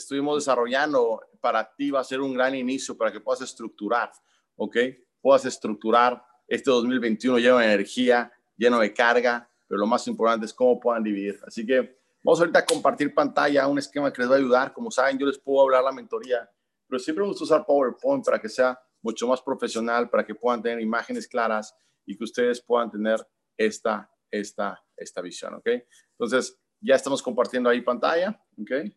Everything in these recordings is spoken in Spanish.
estuvimos desarrollando para ti va a ser un gran inicio para que puedas estructurar, ¿ok? Puedas estructurar este 2021 lleno de energía, lleno de carga, pero lo más importante es cómo puedan dividir. Así que vamos ahorita a compartir pantalla, un esquema que les va a ayudar. Como saben, yo les puedo hablar la mentoría, pero siempre me gusta usar PowerPoint para que sea mucho más profesional, para que puedan tener imágenes claras y que ustedes puedan tener esta, esta, esta visión, ¿ok? Entonces, ya estamos compartiendo ahí pantalla, ¿ok?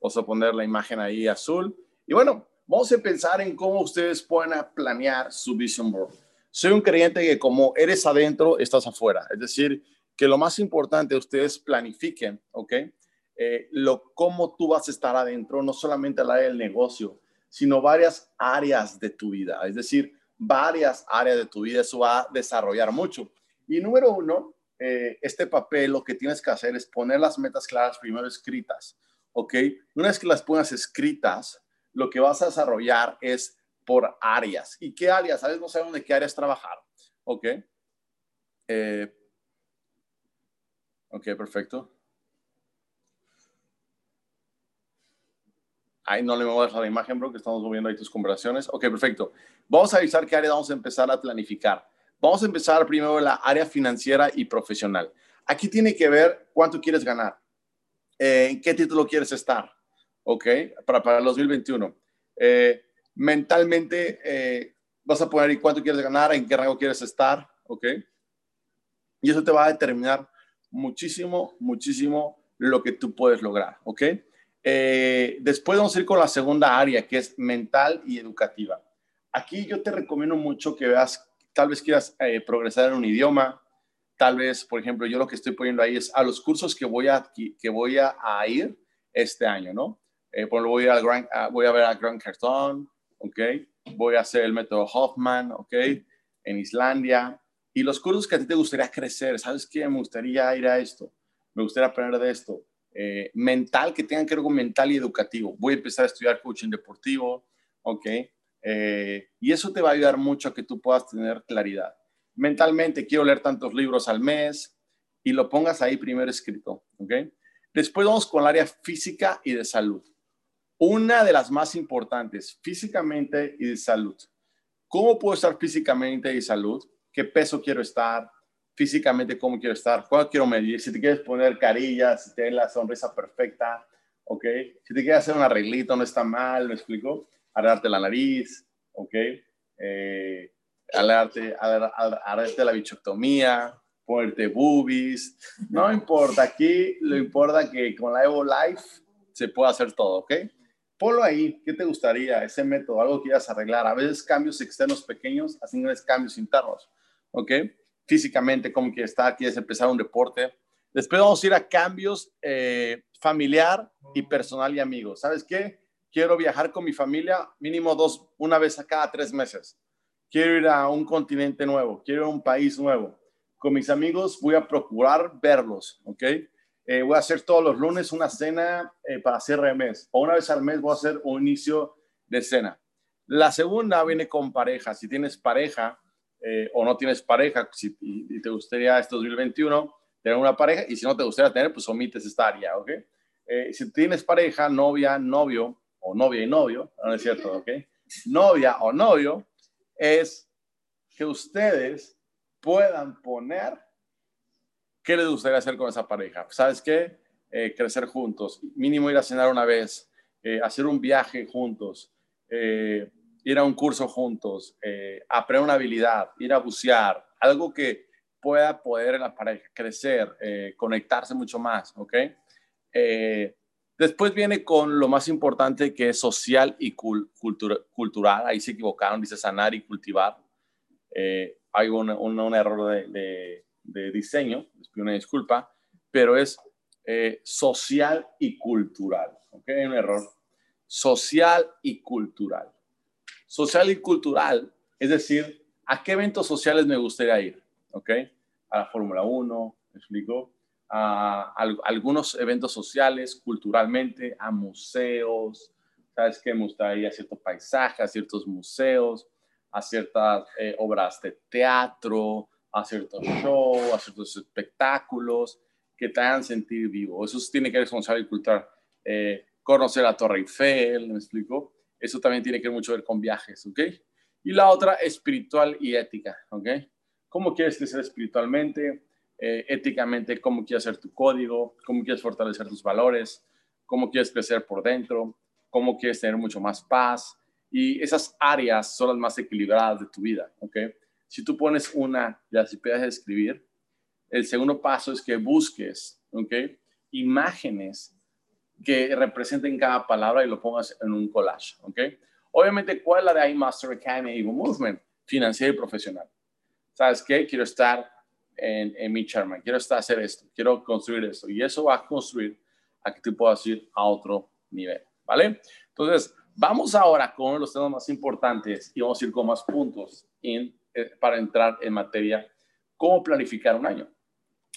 Vamos a poner la imagen ahí azul. Y bueno, vamos a pensar en cómo ustedes pueden planear su vision board. Soy un creyente que como eres adentro, estás afuera. Es decir, que lo más importante ustedes planifiquen, ¿ok? Eh, lo cómo tú vas a estar adentro, no solamente el área del negocio, sino varias áreas de tu vida. Es decir, varias áreas de tu vida. Eso va a desarrollar mucho. Y número uno, eh, este papel lo que tienes que hacer es poner las metas claras primero escritas. ¿Ok? Una vez que las pongas escritas, lo que vas a desarrollar es por áreas. ¿Y qué áreas? ¿Sabes? No sabemos de qué áreas trabajar, ¿ok? Eh, perfecto. Ahí no le voy a dejar la imagen, bro, que estamos moviendo ahí tus conversaciones. Ok, perfecto. Vamos a avisar qué área vamos a empezar a planificar. Vamos a empezar primero la área financiera y profesional. Aquí tiene que ver cuánto quieres ganar. Eh, en qué título quieres estar, ¿ok? Para, para el 2021. Eh, mentalmente eh, vas a poner cuánto quieres ganar, en qué rango quieres estar, ¿ok? Y eso te va a determinar muchísimo, muchísimo lo que tú puedes lograr, ¿ok? después vamos a ir con la segunda área, que es mental y educativa. Aquí yo te recomiendo mucho que veas, tal vez quieras progresar en un idioma, tal vez, por ejemplo, yo lo que estoy poniendo ahí es a los cursos que voy a, que voy a, ir este año, ¿no? Eh, por voy a, Grand, voy a ver a Grand Cartón, ¿ok? Voy a hacer el método Hoffman, ¿ok? En Islandia. Y los cursos que a ti te gustaría crecer, ¿sabes qué? Me gustaría ir a esto, me gustaría aprender de esto. Eh, mental, que tengan que ver con mental y educativo. Voy a empezar a estudiar coaching deportivo, ¿ok? Eh, y eso te va a ayudar mucho a que tú puedas tener claridad mentalmente quiero leer tantos libros al mes y lo pongas ahí primero escrito, ¿ok? Después vamos con el área física y de salud. Una de las más importantes, físicamente y de salud. ¿Cómo puedo estar físicamente y de salud? ¿Qué peso quiero estar? Físicamente, ¿cómo quiero estar? ¿Cuánto quiero medir? Si te quieres poner carillas, si tienes la sonrisa perfecta, ¿ok? Si te quieres hacer un arreglito, no está mal, ¿me explico? Arreglarte la nariz, ¿ok? Eh, alarte, alarte la bichoctomía, ponerte boobies, no importa, aquí lo importa que con la Evo Life se puede hacer todo, ¿ok? Ponlo ahí, ¿qué te gustaría? Ese método, algo que quieras arreglar. A veces cambios externos pequeños, así no es cambios internos, ¿ok? Físicamente, cómo quieres estar, quieres empezar un deporte. Después vamos a ir a cambios eh, familiar y personal y amigos. ¿Sabes qué? Quiero viajar con mi familia mínimo dos, una vez a cada tres meses quiero ir a un continente nuevo, quiero ir a un país nuevo. Con mis amigos voy a procurar verlos, ¿ok? Eh, voy a hacer todos los lunes una cena eh, para cierre de mes, o una vez al mes voy a hacer un inicio de cena. La segunda viene con pareja. Si tienes pareja eh, o no tienes pareja si, y, te gustaría este 2021 tener una pareja, y si no te gustaría tener, pues omites esta área, ¿ok? si tienes pareja, novia, novio, o novia y novio, no es cierto, ¿ok? Novia o novio, es que ustedes puedan poner qué les gustaría hacer con esa pareja. ¿Sabes qué? Eh, crecer juntos, mínimo ir a cenar una vez, eh, hacer un viaje juntos, eh, ir a un curso juntos, aprender una habilidad, ir a bucear, algo que pueda poder en la pareja crecer, conectarse mucho más, ¿ok? Después viene con lo más importante que es social y cultural. Ahí se equivocaron, dice sanar y cultivar. Eh, hay un, error de, diseño, les una disculpa, pero es eh, social y cultural. ¿ok? Hay un error. Social y cultural. Social y cultural, es decir, ¿a qué eventos sociales me gustaría ir? ¿Ok? A la Fórmula 1, ¿me explico? A, algunos eventos sociales, culturalmente, a museos, sabes que me gustaría a ciertos paisajes, a ciertos museos, a ciertas eh, obras de teatro, a ciertos shows, a ciertos espectáculos que te hagan sentir vivo. Eso tiene que ver con saber cultural. Eh, conocer la Torre Eiffel, ¿me explico? Eso también tiene que mucho ver con viajes, ¿ok? Y la otra, espiritual y ética, ¿ok? ¿Cómo quieres crecer espiritualmente? Eh, éticamente, cómo quieres hacer tu código, cómo quieres fortalecer tus valores, cómo quieres crecer por dentro, cómo quieres tener mucho más paz. Y esas áreas son las más equilibradas de tu vida, ¿ok? Si tú pones una, ya si puedes escribir, el segundo paso es que busques, ¿ok? Imágenes que representen cada palabra y lo pongas en un collage, ¿ok? Obviamente, ¿cuál es la de iMaster Academy Evo Movement? Financiera y profesional. ¿Sabes qué? Quiero estar en, en mi charma, quiero hacer esto, quiero construir esto. Y eso va a construir a que tú puedas ir a otro nivel, ¿vale? Entonces, vamos ahora con los temas más importantes y vamos a ir con más puntos eh, para entrar en materia, cómo planificar un año.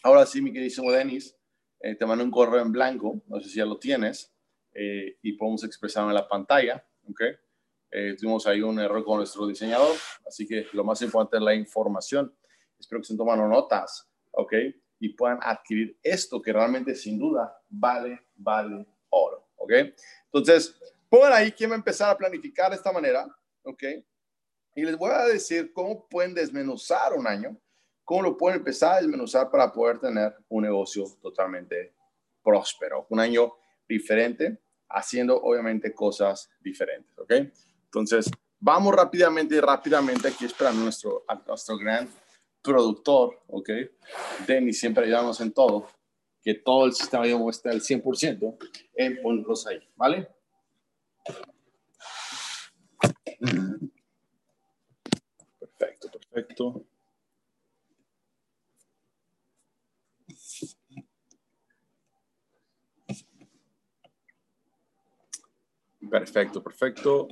Ahora sí, mi queridísimo Denis, eh, te mando un correo en blanco, no sé si ya lo tienes, eh, y podemos expresarlo en la pantalla, ¿ok? Eh, tuvimos ahí un error con nuestro diseñador, así que lo más importante es la información. Espero que se tomen notas, ¿ok? Y puedan adquirir esto que realmente sin duda vale, vale oro, ¿ok? Entonces, pongan ahí quién va a empezar a planificar de esta manera, ¿ok? Y les voy a decir cómo pueden desmenuzar un año cómo lo pueden empezar a desmenuzar para poder tener un negocio totalmente próspero, un año diferente, haciendo obviamente cosas diferentes, ¿ok? Entonces, vamos rápidamente, rápidamente, aquí esperando nuestro, nuestro gran productor, ¿ok? Denny siempre ayudamos en todo, que todo el sistema de esté al 100% en ponerlos ahí, ¿vale? Perfecto, perfecto. Perfecto, perfecto.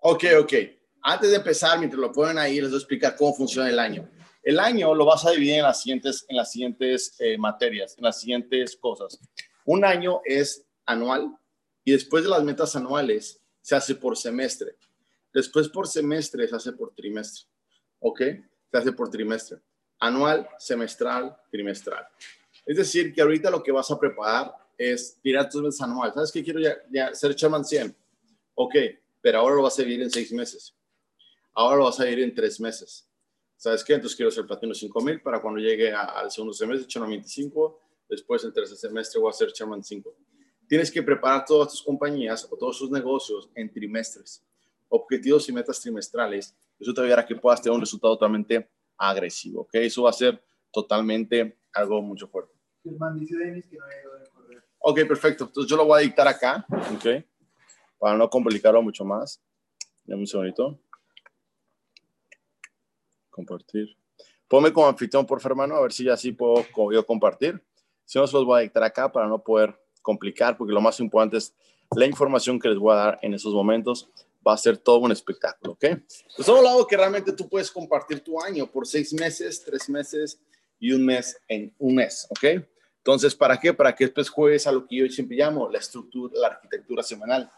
Ok, ok. Antes de empezar, mientras lo ponen ahí, les voy a explicar cómo funciona el año. El año lo vas a dividir en las siguientes, en las siguientes eh, materias, en las siguientes cosas. Un año es anual y después de las metas anuales se hace por semestre. Después por semestre se hace por trimestre. ¿Ok? Se hace por trimestre. Anual, semestral, trimestral. Es decir, que ahorita lo que vas a preparar es tirar tus metas anuales. ¿Sabes qué quiero ya, ya ser Chairman 100? Ok, pero ahora lo vas a vivir en seis meses. Ahora lo vas a vivir en tres meses. ¿Sabes qué? Entonces quiero ser Platino 5000 para cuando llegue al segundo semestre, Chairman 25. Después, el tercer semestre, voy a ser Chairman 5. Tienes que preparar todas tus compañías o todos sus negocios en trimestres. Objetivos y metas trimestrales. Eso te va a a que puedas tener un resultado totalmente agresivo. ¿ok? Eso va a ser totalmente algo mucho fuerte. dice Dennis que no hay Ok, perfecto. Entonces yo lo voy a dictar acá, ok, para no complicarlo mucho más. Dame un segundito. Compartir. Ponme como anfitrión, por favor, hermano, a ver si ya sí puedo yo compartir. Si no, se los voy a dictar acá para no poder complicar, porque lo más importante es la información que les voy a dar en esos momentos. Va a ser todo un espectáculo, ¿ok? Pues todo lado que realmente tú puedes compartir tu año por seis meses, tres meses y un mes en un mes, ¿ok? Entonces, ¿para qué? Para que después juegues a lo que yo siempre llamo la estructura, la arquitectura semanal.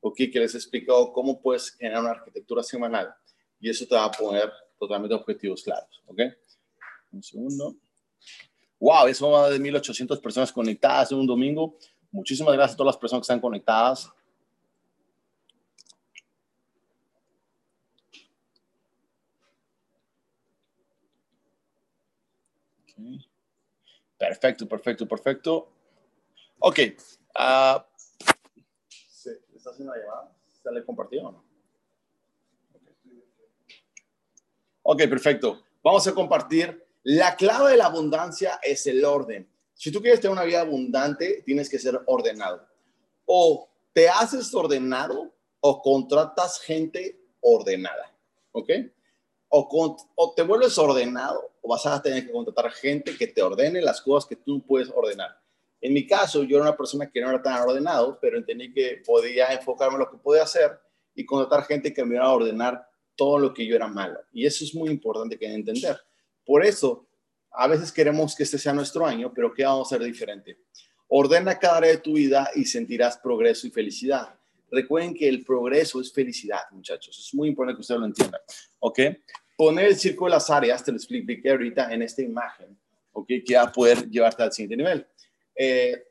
Ok, que les he explicado cómo puedes generar una arquitectura semanal y eso te va a poner totalmente objetivos claros. Ok, un segundo. Wow, eso va de 1800 personas conectadas en un domingo. Muchísimas gracias a todas las personas que están conectadas. Perfecto, perfecto, perfecto. Ok. Uh, ¿Está haciendo la llamada? ¿Se le compartió o no? Ok, perfecto. Vamos a compartir. La clave de la abundancia es el orden. Si tú quieres tener una vida abundante, tienes que ser ordenado. O te haces ordenado o contratas gente ordenada. ¿Ok? o, te vuelves ordenado o vas a tener que contratar gente que te ordene las cosas que tú puedes ordenar. En mi caso, yo era una persona que no era tan ordenado, pero entendí que podía enfocarme en lo que podía hacer y contratar gente que me iba a ordenar todo lo que yo era malo. Y eso es muy importante que entender. Por eso, a veces queremos que este sea nuestro año, pero ¿qué vamos a hacer diferente? Ordena cada área de tu vida y sentirás progreso y felicidad. Recuerden que el progreso es felicidad, muchachos. Es muy importante que ustedes lo entiendan. ¿Ok? poner el círculo de las áreas, te lo expliqué ahorita en esta imagen, ¿ok? Que va a poder llevarte al siguiente nivel. Eh,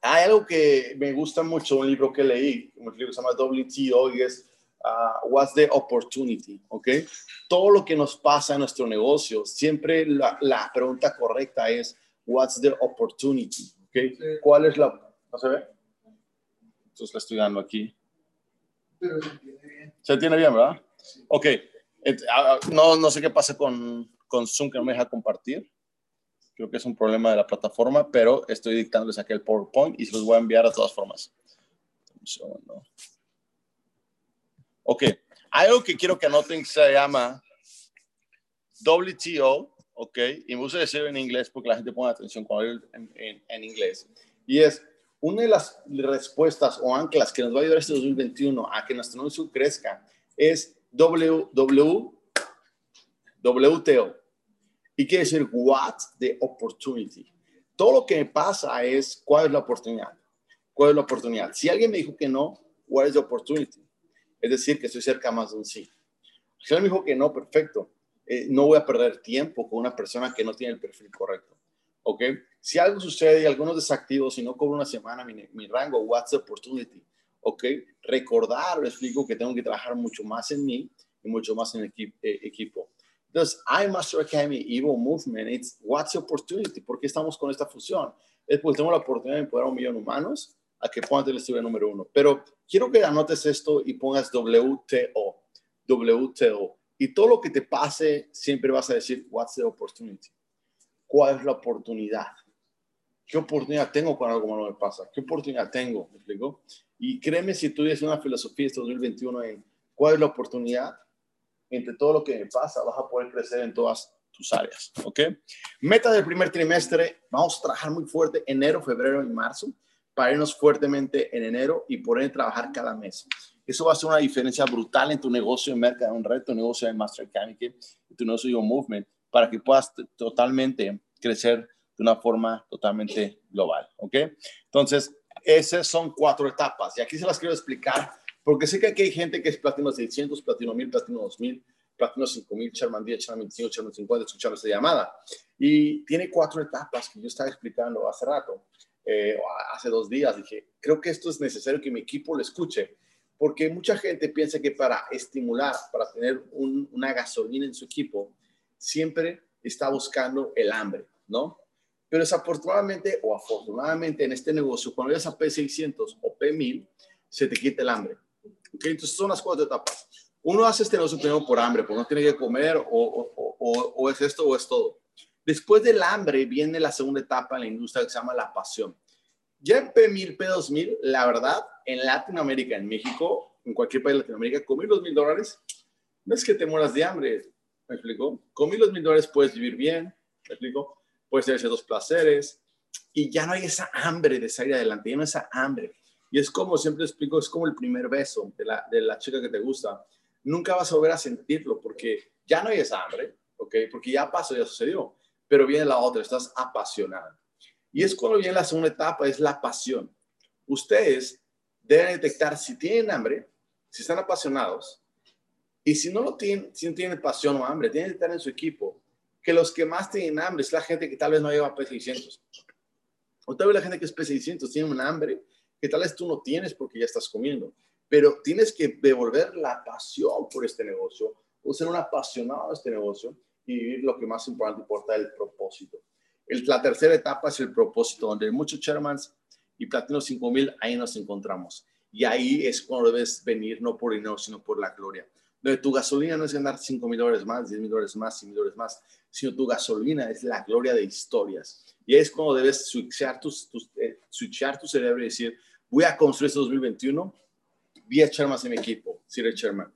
hay algo que me gusta mucho, un libro que leí, un libro que se llama WTO y es uh, What's the Opportunity, ¿ok? Todo lo que nos pasa en nuestro negocio, siempre la, la pregunta correcta es What's the Opportunity, ¿ok? ¿Cuál es la... ¿No se ve? Entonces la estoy dando aquí. Pero se entiende bien. ¿Se entiende bien, verdad? Ok. Ah, no, no sé qué pasa con, con Zoom que no me deja compartir. Creo que es un problema de la plataforma, pero estoy dictándoles aquí el PowerPoint y se los voy a enviar a todas formas. Un segundo. Ok, algo que quiero que anoten se llama WTO, ok, y me gusta decirlo en inglés porque la gente pone atención cuando en, en, en inglés. Y es una de las respuestas o anclas que nos va a ayudar este 2021 a que nuestro negocio crezca es WW, WTO. Y quiere decir, what the opportunity. Todo lo que me pasa es, ¿cuál es la oportunidad? ¿Cuál es la oportunidad? Si alguien me dijo que no, what is the opportunity? Es decir, que estoy cerca más de un sí. Si alguien me dijo que no, perfecto. Eh, no voy a perder tiempo con una persona que no tiene el perfil correcto. ¿Ok? Si algo sucede y algunos desactivos, si no cobro una semana mi, rango, what's the opportunity? ¿Ok? Recordar, les explico que tengo que trabajar mucho más en mí y mucho más en el eh, equipo. Entonces, Master Academy Evo Movement, it's what's the opportunity? ¿Por qué estamos con esta fusión? Es porque tengo la oportunidad de empoderar a un millón de humanos a que puedan tener estudio número uno. Pero quiero que anotes esto y pongas WTO, WTO. Y todo lo que te pase, siempre vas a decir, what's the opportunity? ¿Cuál es la oportunidad? ¿Qué oportunidad tengo cuando algo malo me pasa? ¿Qué oportunidad tengo? ¿Me? Y créeme, si tú una filosofía este 2021 en cuál es la oportunidad, entre todo lo que me pasa, vas a poder crecer en todas tus áreas, ¿ok? Meta del primer trimestre, vamos a trabajar muy fuerte enero, febrero y marzo para irnos fuertemente en enero y poder trabajar cada mes. Eso va a ser una diferencia brutal en tu negocio de mercado, un reto, negocio de Master Academy, tu negocio de Movement, para que puedas totalmente crecer de una forma totalmente global, ¿ok? Entonces, esas son cuatro etapas y aquí se las quiero explicar porque sé que aquí hay gente que es platino 600, platino 1000, platino 2000, platino 5000, Sherman 10, Sherman 25, Sherman 50, escuchando esta llamada. Y tiene cuatro etapas que yo estaba explicando hace rato, eh, hace dos días. Dije, creo que esto es necesario que mi equipo lo escuche, porque mucha gente piensa que para estimular, para tener una gasolina en su equipo, siempre está buscando el hambre, ¿no? Pero desafortunadamente o afortunadamente en este negocio, cuando llegas a P600 o P1000, se te quita el hambre. Entonces son las cuatro etapas. Uno hace este negocio primero por hambre, porque no tiene que comer o, es esto o es todo. Después del hambre viene la segunda etapa en la industria que se llama la pasión. Ya en P1000, P2000, la verdad, en Latinoamérica, en México, en cualquier país de Latinoamérica, con mil, dos mil dólares, no es que te mueras de hambre, ¿me explico? Con mil, dos mil dólares puedes vivir bien, ¿me explico? Puedes tener esos placeres y ya no hay esa hambre de salir adelante, ya no hay esa hambre. Y es como siempre explico, es como el primer beso de la, de la chica que te gusta. Nunca vas a volver a sentirlo porque ya no hay esa hambre, ¿ok? Porque ya pasó, ya sucedió. Pero viene la otra, estás apasionada. Y es cuando viene la segunda etapa, es la pasión. Ustedes deben detectar si tienen hambre, si están apasionados, y si no lo tienen, si no tienen pasión o hambre, tienen que estar en su equipo, que los que más tienen hambre es la gente que tal vez no lleva P600. O tal vez la gente que es P600 tiene un hambre que tal vez tú no tienes porque ya estás comiendo, pero tienes que devolver la pasión por este negocio o ser un apasionado de este negocio y vivir lo que más importante importa, el propósito. El, la tercera etapa es el propósito, donde muchos Shermans y Platino 5000, ahí nos encontramos. Y ahí es cuando debes venir, no por dinero, sino por la gloria. Donde tu gasolina no es ganar 5 mil dólares más, 10 mil dólares más, 100 mil dólares más, sino tu gasolina es la gloria de historias. Y es cuando debes switchar, tus, tus eh, switchar tu cerebro y decir, voy a construir este 2021, 10 Shermans en mi equipo, si eres Sherman.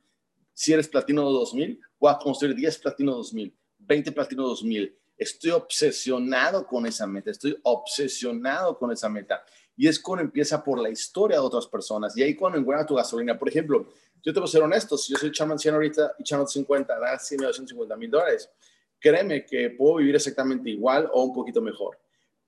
Si eres Platino 2000, voy a construir 10 Platino 2000, 20 Platino 2000. Estoy obsesionado con esa meta, estoy obsesionado con esa meta. Y es cuando empieza por la historia de otras personas. Y ahí cuando encuentra tu gasolina. Por ejemplo, yo te voy a ser honesto, si yo soy Sherman 100 ahorita y Sherman 50, da 100 250 mil dólares, créeme que puedo vivir exactamente igual o un poquito mejor.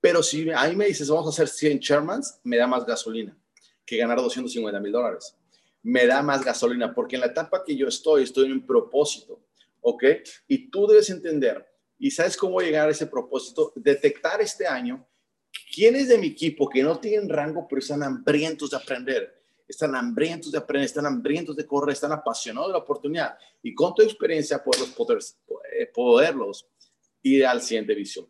Pero si ahí me dices, vamos a hacer 100 Shermans, me da más gasolina que ganar 250 mil dólares. Me da más gasolina porque en la etapa que yo estoy, estoy en un propósito, ¿ok? Y tú debes entender, y sabes cómo llegar a ese propósito, detectar este año ¿Quiénes de mi equipo que no tienen rango pero están hambrientos de aprender? Están hambrientos de aprender, están hambrientos de correr, están apasionados de la oportunidad y con tu experiencia poderlos, poder, eh, poderlos ir al siguiente visión.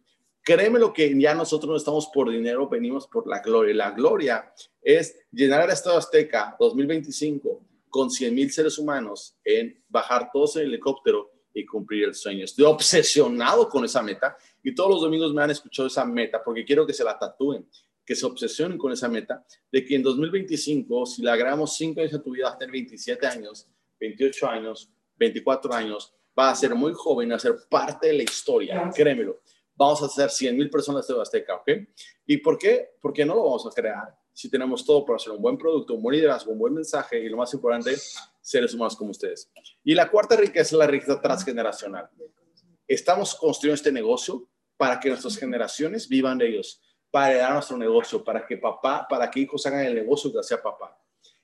Créeme lo que ya nosotros no estamos por dinero, venimos por la gloria. La gloria es llenar el Estado Azteca 2025 con 100 mil seres humanos en bajar todos en helicóptero y cumplir el sueño. Estoy obsesionado con esa meta y todos los domingos me han escuchado esa meta porque quiero que se la tatúen, que se obsesionen con esa meta de que en 2025, si la grabamos 5 años en tu vida, vas a tener 27 años, 28 años, 24 años, va a ser muy joven, va a ser parte de la historia, créemelo. Vamos a hacer 100 mil personas de Azteca, ¿ok? ¿Y por qué? Porque no lo vamos a crear si tenemos todo para hacer un buen producto, un buen liderazgo, un buen mensaje y lo más importante, seres humanos como ustedes. Y la cuarta riqueza es la riqueza transgeneracional. Estamos construyendo este negocio para que nuestras generaciones vivan de ellos, para heredar nuestro negocio, para que papá, para que hijos hagan el negocio que hacía papá.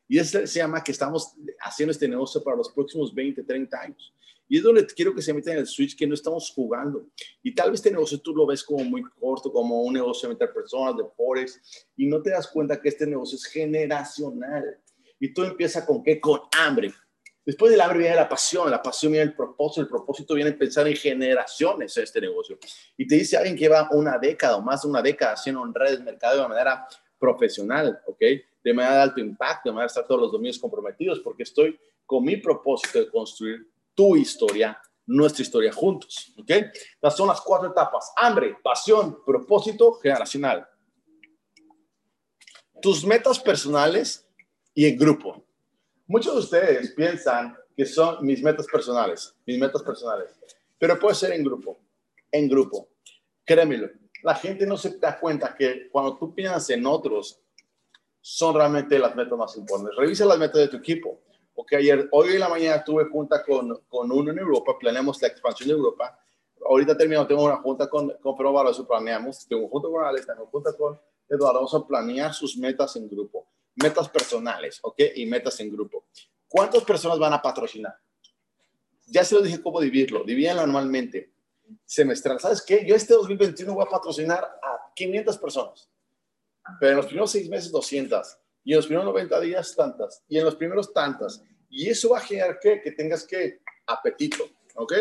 Y eso se llama que estamos haciendo este negocio para los próximos 20, 30 años. Y es donde quiero que se metan en el switch que no estamos jugando. Y tal vez este negocio tú lo ves como muy corto, como un negocio meter personas, de forex, y no te das cuenta que este negocio es generacional. Y tú empiezas con qué? Con hambre. Después del hambre viene la pasión, la pasión viene el propósito, el propósito viene pensar en generaciones en este negocio. Y te dice alguien que va una década o más de una década haciendo en redes, mercado de manera profesional, ¿ok? De manera de alto impacto, de manera de estar todos los domingos comprometidos, porque estoy con mi propósito de construir tu historia, nuestra historia juntos. ¿Ok? Estas son las cuatro etapas. Hambre, pasión, propósito generacional. Tus metas personales y en grupo. Muchos de ustedes piensan que son mis metas personales, mis metas personales, pero puede ser en grupo, en grupo. Créemelo, la gente no se da cuenta que cuando tú piensas en otros, son realmente las metas más importantes. Revisa las metas de tu equipo ok, ayer, hoy en la mañana tuve junta con, con uno en Europa, planeamos la expansión de Europa. Ahorita terminado, tengo una junta con, con Pedro Barroso, planeamos, tengo junta con Alex, tengo junta con Eduardo, vamos a planear sus metas en grupo, metas personales, ok, y metas en grupo. ¿Cuántas personas van a patrocinar? Ya se lo dije cómo dividirlo, divídanlo anualmente, semestral. ¿Sabes qué? Yo este 2021 voy a patrocinar a 500 personas, pero en los primeros seis meses 200 y en los primeros 90 días tantas, y en los primeros tantas. Y eso va a generar que, que tengas que apetito, ¿ok?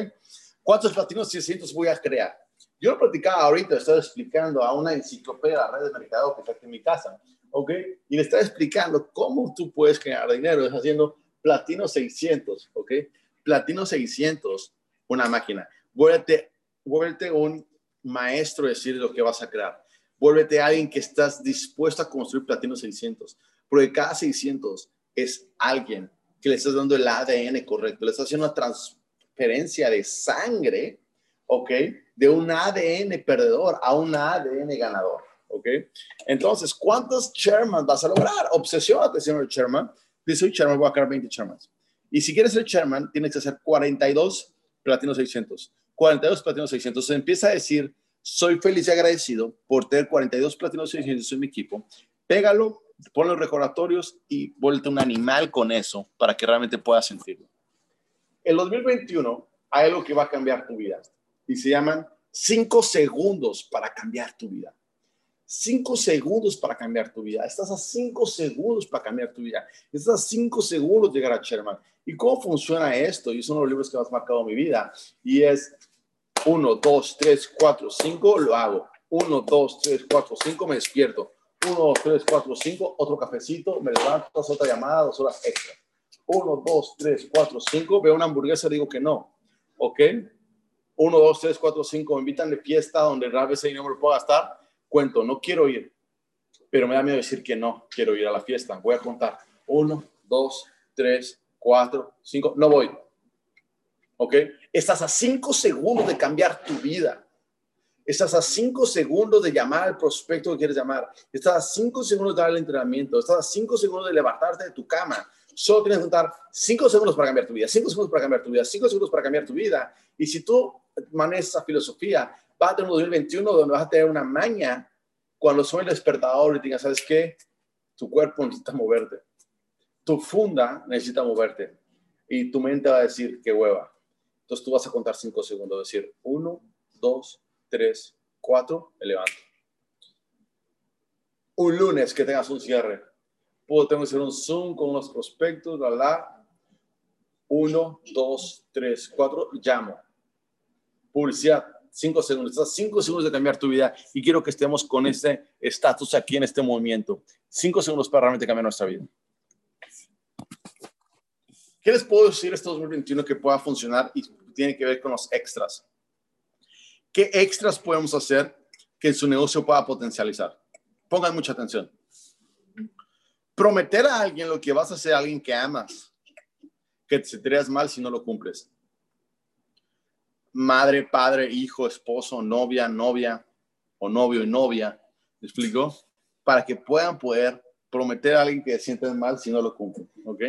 ¿Cuántos platinos 600 voy a crear? Yo lo platicaba ahorita, estaba explicando a una enciclopedia de la red de mercado que está aquí en mi casa, ¿ok? Y le estaba explicando cómo tú puedes crear dinero, es haciendo platino 600, ¿ok? Platino 600, una máquina. Vuélvete, vuélvete un maestro decir lo que vas a crear. Vuélvete alguien que estás dispuesto a construir platino 600 porque cada 600 es alguien que le estás dando el ADN correcto, le estás haciendo una transferencia de sangre, ¿ok? De un ADN perdedor a un ADN ganador, ¿ok? Entonces, ¿cuántos chairman vas a lograr? Obsesiónate, señor chairman. Dice, soy chairman, voy a crear 20 chairmans. Y si quieres ser chairman, tienes que hacer 42 platinos 600. 42 platinos 600. Se empieza a decir, soy feliz y agradecido por tener 42 platinos 600 en mi equipo. Pégalo pon los recordatorios y vuelta un animal con eso para que realmente puedas sentirlo. En 2021 hay algo que va a cambiar tu vida y se llaman cinco segundos para cambiar tu vida. Cinco segundos para cambiar tu vida. Estás a cinco segundos para cambiar tu vida. Estás a cinco segundos de llegar a Sherman. ¿Y cómo funciona esto? Y son los libros que más marcado mi vida. Y es uno, dos, tres, cuatro, cinco, lo hago. Uno, dos, tres, cuatro, cinco, me despierto uno, tres, cuatro, cinco, otro cafecito, me levanto, otra llamada, dos horas extra. Uno, dos, tres, cuatro, cinco, veo una hamburguesa, digo que no. ¿Ok? Uno, dos, tres, cuatro, cinco, me invitan de fiesta donde a veces no me lo puedo gastar. Cuento, no quiero ir, pero me da miedo decir que no quiero ir a la fiesta. Voy a contar. Uno, dos, tres, cuatro, cinco, no voy. ¿Ok? Estás a cinco segundos de cambiar tu vida. Estás a cinco segundos de llamar al prospecto que quieres llamar. Estás a cinco segundos de dar el entrenamiento. Estás a cinco segundos de levantarte de tu cama. Solo tienes que contar cinco segundos para cambiar tu vida, cinco segundos para cambiar tu vida, cinco segundos para cambiar tu vida. Y si tú manejas esa filosofía, va a tener un 2021 donde vas a tener una maña cuando suene el despertador y digas, ¿sabes qué? Tu cuerpo necesita moverte. Tu funda necesita moverte. Y tu mente va a decir, qué hueva. Entonces tú vas a contar cinco segundos, decir, uno, dos, tres, cuatro, me levanto. un lunes que tengas un cierre. Puedo, tengo hacer un Zoom con unos prospectos, la, la. Uno, dos, tres, cuatro, llamo. Publicidad, cinco segundos. Estás cinco segundos de cambiar tu vida y quiero que estemos con este estatus aquí en este movimiento. Cinco segundos para realmente cambiar nuestra vida. ¿Qué les puedo decir este 2021 que pueda funcionar y tiene que ver con los extras? ¿Qué extras podemos hacer que su negocio pueda potencializar? Pongan mucha atención. Prometer a alguien lo que vas a hacer a alguien que amas, que te sentirías mal si no lo cumples madre, padre, hijo, esposo, novia, novia o novio y novia, ¿me explico? Para que puedan poder prometer a alguien que se sienten mal si no lo cumplen, ¿ok?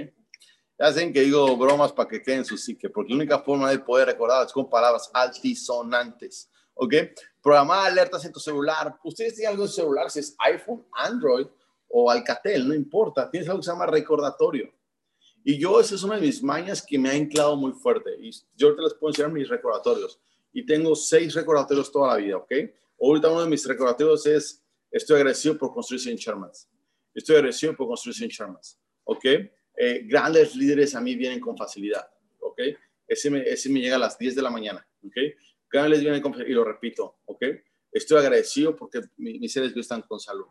Saben que digo bromas para que queden su psique, porque la única forma de poder recordar es con palabras altisonantes, ¿ok? Programar alertas en tu celular. Ustedes tienen algo en celular, si es iPhone, Android o Alcatel, no importa. Tienes algo que se llama recordatorio. Y yo, esa es una de mis mañas que me ha anclado muy fuerte. Y yo te les puedo enseñar mis recordatorios. Y tengo seis recordatorios toda la vida, ¿ok? Ahorita uno de mis recordatorios es, estoy agradecido por construir sin Shermans. Estoy agradecido por construir sin Shermans, ¿ok? Eh, grandes líderes a mí vienen con facilidad, ¿ok? Ese me, ese me llega a las 10 de la mañana, ¿ok? Grandes vienen con facilidad, y lo repito, ¿ok? Estoy agradecido porque mis seres están con salud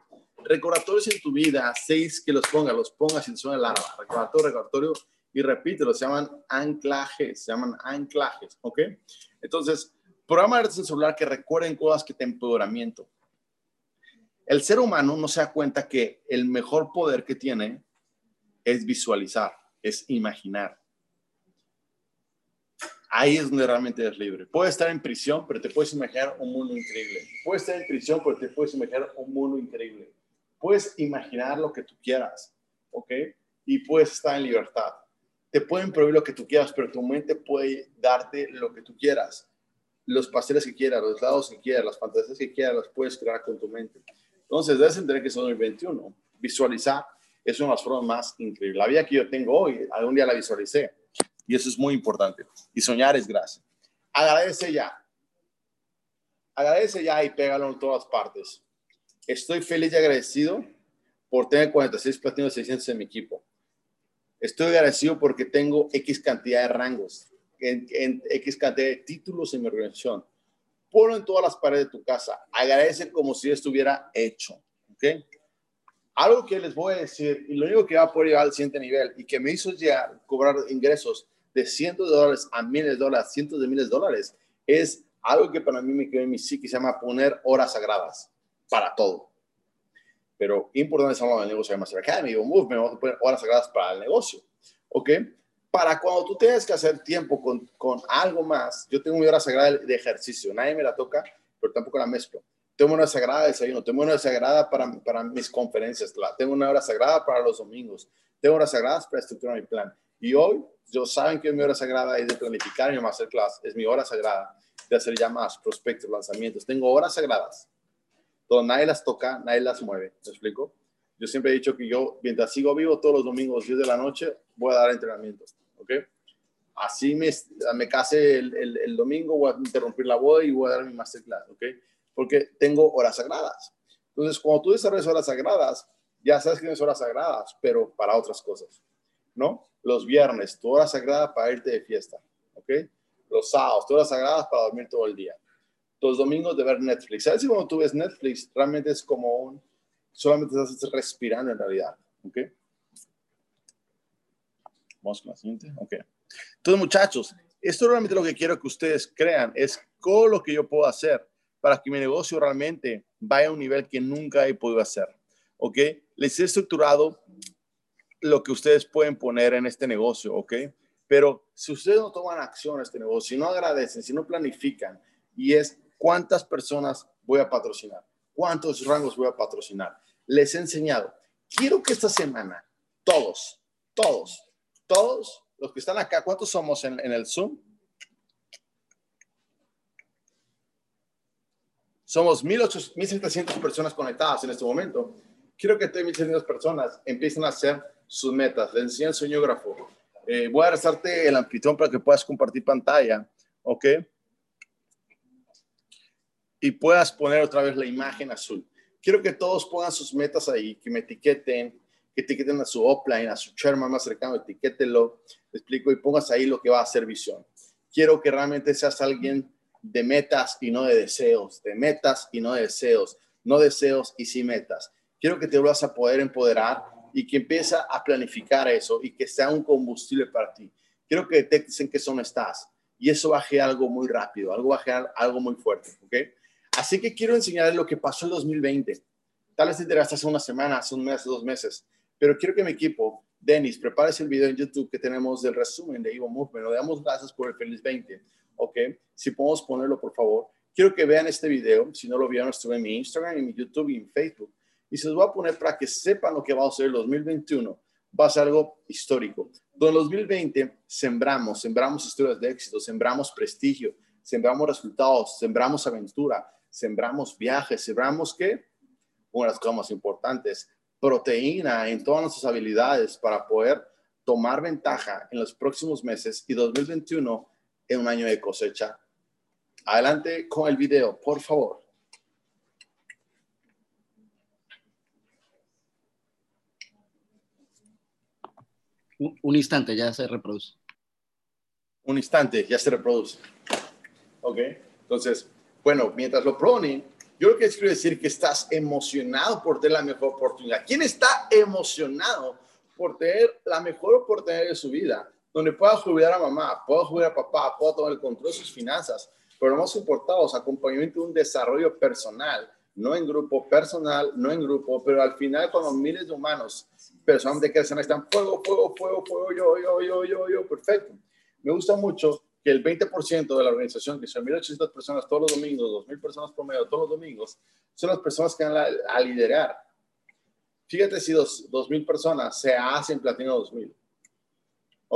recordatorios en tu vida, seis que los pongas, los pongas en zona larga, recordatorio, recordatorio, y repítelo, se llaman anclajes, se llaman anclajes, ¿ok? Entonces, programa de celular que recuerden cosas que te empoderamiento. El ser humano no se da cuenta que el mejor poder que tiene es visualizar, es imaginar. Ahí es donde realmente eres libre. Puedes estar en prisión, pero te puedes imaginar un mundo increíble. Puedes estar en prisión, pero te puedes imaginar un mundo increíble puedes imaginar lo que tú quieras, ¿ok? Y puedes estar en libertad. Te pueden prohibir lo que tú quieras, pero tu mente puede darte lo que tú quieras. Los pasteles que quieras, los lados que quieras, las fantasías que quieras, las puedes crear con tu mente. Entonces, debes entender que es 2021. Visualizar es una de las formas más increíbles. La vida que yo tengo hoy, algún día la visualicé. Y eso es muy importante. Y soñar es gracia. Agradece ya. Agradece ya y pégalo en todas partes. Estoy feliz y agradecido por tener 46 platinos 600 en mi equipo. Estoy agradecido porque tengo X cantidad de rangos, en, X cantidad de títulos en mi organización. Ponlo en todas las paredes de tu casa. Agradece como si estuviera hecho. ¿Ok? Algo que les voy a decir, y lo único que va a poder llegar al siguiente nivel y que me hizo ya cobrar ingresos de cientos de dólares a miles de dólares, cientos de miles de dólares, es algo que para mí me quedó en mi psique, se llama poner horas sagradas para todo. Pero importante es hablar del negocio de Master Academy o Movement, vamos a poner horas sagradas para el negocio. ¿Ok? Para cuando tú tengas que hacer tiempo con, con algo más, yo tengo mi hora sagrada de ejercicio, nadie me la toca, pero tampoco la mezclo. Tengo una sagrada de desayuno, tengo una sagrada para, para mis conferencias, tengo una hora sagrada para los domingos, tengo horas sagradas para estructurar mi plan. Y hoy, yo saben que mi hora sagrada es de planificar mi masterclass, es mi hora sagrada de hacer llamadas, prospectos, lanzamientos. Tengo horas sagradas donde nadie las toca, nadie las mueve. ¿Me explico? Yo siempre he dicho que yo, mientras sigo vivo todos los domingos, 10 de la noche, voy a dar entrenamientos. ¿Ok? Así me, me case el, el, domingo, voy a interrumpir la boda y voy a dar mi masterclass. ¿Ok? Porque tengo horas sagradas. Entonces, cuando tú desarrollas horas sagradas, ya sabes que tienes horas sagradas, pero para otras cosas. ¿No? Los viernes, tu hora sagrada para irte de fiesta. ¿Ok? Los sábados, tu hora sagrada para dormir todo el día los domingos de ver Netflix. ¿Sabes si cuando tú ves Netflix realmente es como un, solamente estás respirando en realidad? ¿Ok? Vamos con la siguiente. Ok. Entonces, muchachos, esto realmente lo que quiero que ustedes crean es todo lo que yo puedo hacer para que mi negocio realmente vaya a un nivel que nunca he podido hacer. ¿Ok? Les he estructurado lo que ustedes pueden poner en este negocio. ¿Ok? Pero si ustedes no toman acción en este negocio, si no agradecen, si no planifican, y es ¿Cuántas personas voy a patrocinar? ¿Cuántos rangos voy a patrocinar? Les he enseñado. Quiero que esta semana, todos, todos, todos los que están acá, ¿cuántos somos en, el Zoom? Somos 1.700 personas conectadas en este momento. Quiero que estas 1.700 personas empiecen a hacer sus metas. Les enseño el soñógrafo. Eh, voy a rezarte el anfitrión para que puedas compartir pantalla. ¿Ok? y puedas poner otra vez la imagen azul. quiero que todos pongan sus metas ahí, que me etiqueten, que etiqueten a su offline, a su chairman más cercano, etiquételo, explico, y pongas ahí lo que va a ser visión. Quiero que realmente seas alguien de metas y no de deseos, de metas y no de deseos, no deseos y sí metas. Quiero que te vuelvas a poder empoderar y que empieces a planificar eso y que sea un combustible para ti. Quiero que detectes en qué zona estás y eso va a generar algo muy rápido, algo va algo muy fuerte, ¿ok? Así que quiero enseñarles lo que pasó en 2020. Tal vez te enteraste hace una semana, hace un mes, dos meses, pero quiero que mi equipo, Denis, prepares el video en YouTube que tenemos del resumen de Evo Movement. Le damos gracias por el feliz 20, ¿ok? Si podemos ponerlo, por favor. Quiero que vean este video. Si no lo vieron, estuve en mi Instagram, en mi YouTube y en Facebook. Y se los voy a poner para que sepan lo que va a ser el 2021. Va a ser algo histórico. En 2020 sembramos, sembramos historias de éxito, sembramos prestigio, sembramos resultados, sembramos aventura, sembramos viajes, sembramos qué? Una de las cosas más importantes, proteína en todas nuestras habilidades para poder tomar ventaja en los próximos meses y 2021 en un año de cosecha. Adelante con el video, por favor. Un instante, ya se reproduce. Un instante, ya se reproduce. Ok, entonces bueno, mientras lo ponen, yo lo que quiero decir que estás emocionado por tener la mejor oportunidad. ¿Quién está emocionado por tener la mejor oportunidad de su vida? Donde pueda jubilar a mamá, pueda jubilar a papá, pueda tomar el control de sus finanzas, pero lo más importante es acompañamiento de un desarrollo personal, no en grupo, personal, no en grupo, pero al final cuando miles de humanos, personas de que están fuego, fuego, fuego, fuego, yo, yo, yo, yo, yo, perfecto. Me gusta mucho que el 20% de la organización, que son 1.800 personas todos los domingos, 2.000 personas promedio todos los domingos, son las personas que van a, liderar. Fíjate si 2.000 personas se hacen Platino 2.000.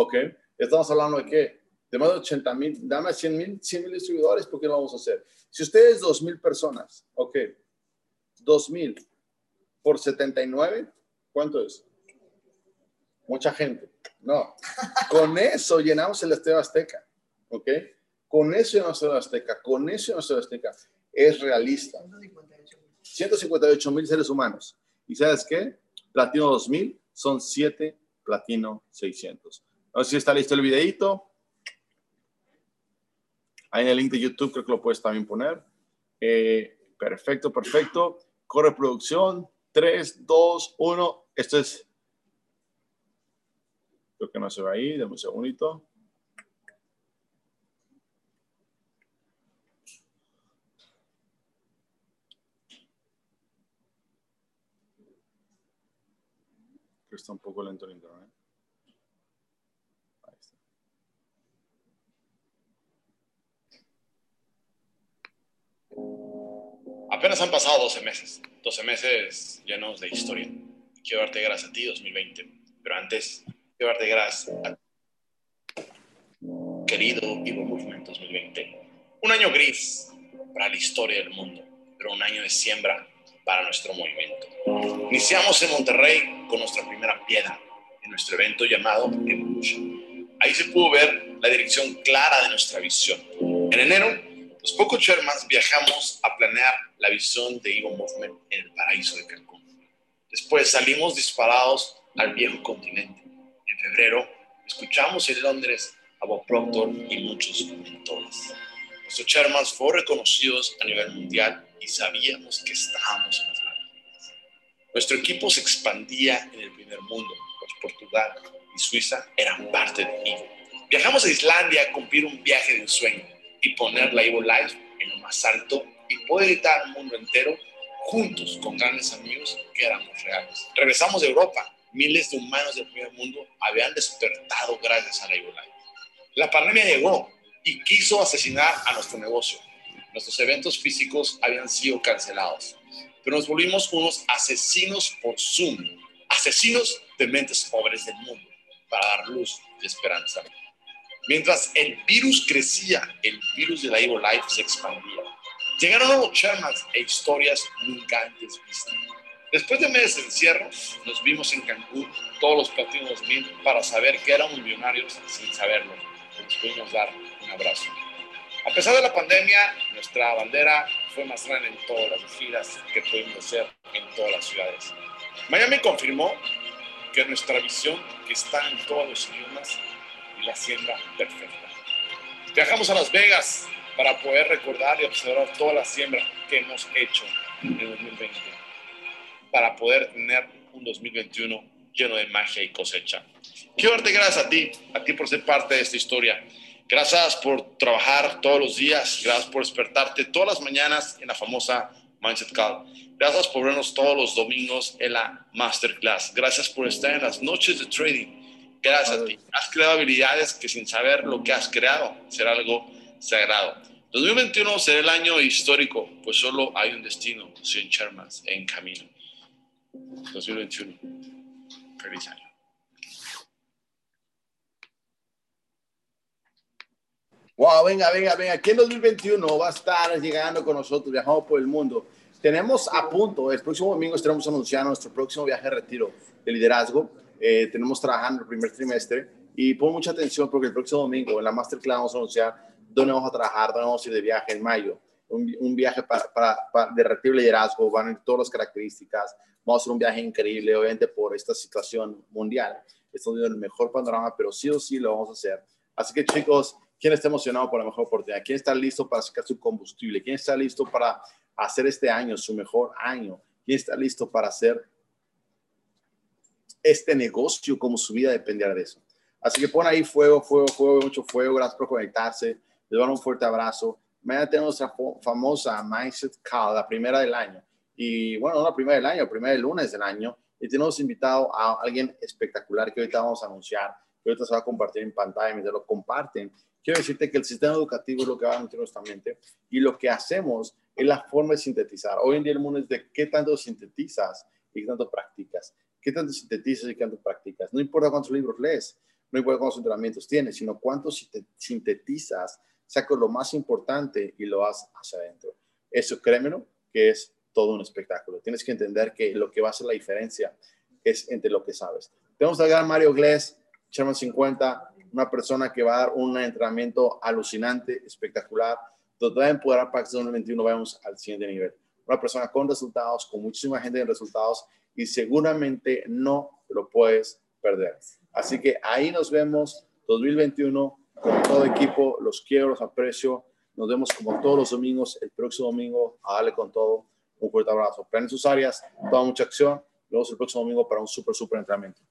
¿Ok? Estamos hablando de qué? De más de 80 mil, dame 100 mil 100, distribuidores, ¿por qué lo vamos a hacer? Si ustedes 2.000 personas, ¿ok? 2.000 por 79, ¿cuánto es? Mucha gente. No. Con eso llenamos el Estadio Azteca. ¿ok? Con eso no soy azteca, con eso no soy azteca. Es realista. 158 mil seres humanos. ¿Y sabes qué? Platino 2000 son 7 Platino 600. No sé si está listo el videito. Ahí en el link de YouTube creo que lo puedes también poner. Eh, perfecto, perfecto. Corre producción. 3, 2, 1. Esto es... Creo que no se ve ahí. Dame un segundito. está un poco lento el internet. Apenas han pasado 12 meses, 12 meses llenos de historia. Quiero darte gracias a ti 2020, pero antes quiero darte gracias a querido Evo Movement 2020. Un año gris para la historia del mundo, pero un año de siembra para nuestro movimiento. Iniciamos en Monterrey con nuestra primera piedra en nuestro evento llamado Evolution. Ahí se pudo ver la dirección clara de nuestra visión. En enero, los pocos Shermans viajamos a planear la visión de Evo Movement en el paraíso de Cancún. Después salimos disparados al viejo continente. En febrero, escuchamos en Londres a Bob Proctor y muchos mentores. Nuestros Shermans fueron reconocidos a nivel mundial y sabíamos que estábamos en las maravillas. Nuestro equipo se expandía en el primer mundo, pues Portugal y Suiza eran parte de mí. Viajamos a Islandia a cumplir un viaje de ensueño y poner la Evo Life en lo más alto y poder gritar al mundo entero juntos con grandes amigos que éramos reales. Regresamos de Europa. Miles de humanos del primer mundo habían despertado gracias a la Evo Life. La pandemia llegó y quiso asesinar a nuestro negocio nuestros eventos físicos habían sido cancelados, pero nos volvimos unos asesinos por Zoom, asesinos de mentes pobres del mundo, para dar luz y esperanza. Mientras el virus crecía, el virus de la Evo Life se expandía. Llegaron nuevos Shermans e historias nunca antes vistas. Después de meses de encierro, nos vimos en Cancún, todos los platinos 2000, para saber que éramos millonarios sin saberlo. Nos pudimos dar un abrazo. A pesar de la pandemia, nuestra bandera fue más grande en todas las giras que pudimos hacer en todas las ciudades. Miami confirmó que nuestra visión que está en todos los idiomas la siembra perfecta. Viajamos a Las Vegas para poder recordar y observar toda la siembra que hemos hecho en el 2020, para poder tener un 2021 lleno de magia y cosecha. Quiero darte gracias a ti, a ti por ser parte de esta historia. Gracias por trabajar todos los días, gracias por despertarte todas las mañanas en la famosa Mindset Call. Gracias por vernos todos los domingos en la Masterclass. Gracias por estar en las noches de trading. Gracias a ti. Has creado habilidades que sin saber lo que has creado será algo sagrado. 2021 será el año histórico, pues solo hay un destino, sin Shermans en camino. 2021. Feliz año. Wow, venga, venga, venga. Aquí en 2021 va a estar llegando con nosotros, viajamos por el mundo. Tenemos a punto, el próximo domingo estaremos anunciando nuestro próximo viaje de retiro de liderazgo. Eh, tenemos trabajando el primer trimestre y pon mucha atención porque el próximo domingo en la Masterclass vamos a anunciar dónde vamos a trabajar, dónde vamos a ir de viaje en mayo. Un, un viaje para, para, de liderazgo, van a ir todas las características. Vamos a hacer un viaje increíble, obviamente por esta situación mundial. Estamos viendo el mejor panorama, pero sí o sí lo vamos a hacer. Así que chicos, ¿quién está emocionado por la mejor oportunidad? ¿Quién está listo para sacar su combustible? ¿Quién está listo para hacer este año su mejor año? ¿Quién está listo para hacer este negocio como su vida dependiera de eso? Así que pon ahí fuego, fuego, fuego, mucho fuego. Gracias por conectarse. Les doy un fuerte abrazo. Mañana tenemos nuestra famosa Mindset Call, la primera del año. Y bueno, no la primera del año, la primera del lunes del año. Y tenemos invitado a alguien espectacular que ahorita vamos a anunciar, que ahorita se va a compartir en pantalla mientras lo comparten. Quiero decirte que el sistema educativo es lo que va a nutrir nuestra mente y lo que hacemos es la forma de sintetizar. Hoy en día el mundo es de qué tanto sintetizas y qué tanto practicas. ¿Qué tanto sintetizas y qué tanto practicas? No importa cuántos libros lees, no importa cuántos entrenamientos tienes, sino cuántos sintetizas, sacas lo más importante y lo haces hacia adentro. Eso, créemelo, que es todo un espectáculo. Tienes que entender que lo que va a hacer la diferencia es entre lo que sabes. Tenemos a gran Mario Gless, Sherman 50, una persona que va a dar un entrenamiento alucinante, espectacular, donde va a empoderar para que 2021 vayamos al siguiente nivel. Una persona con resultados, con muchísima gente en resultados y seguramente no lo puedes perder. Así que ahí nos vemos 2021 con todo equipo. Los quiero, los aprecio. Nos vemos como todos los domingos, el próximo domingo, a darle con todo. Un fuerte abrazo. Planen sus áreas, toda mucha acción. Nos vemos el próximo domingo para un súper, súper entrenamiento.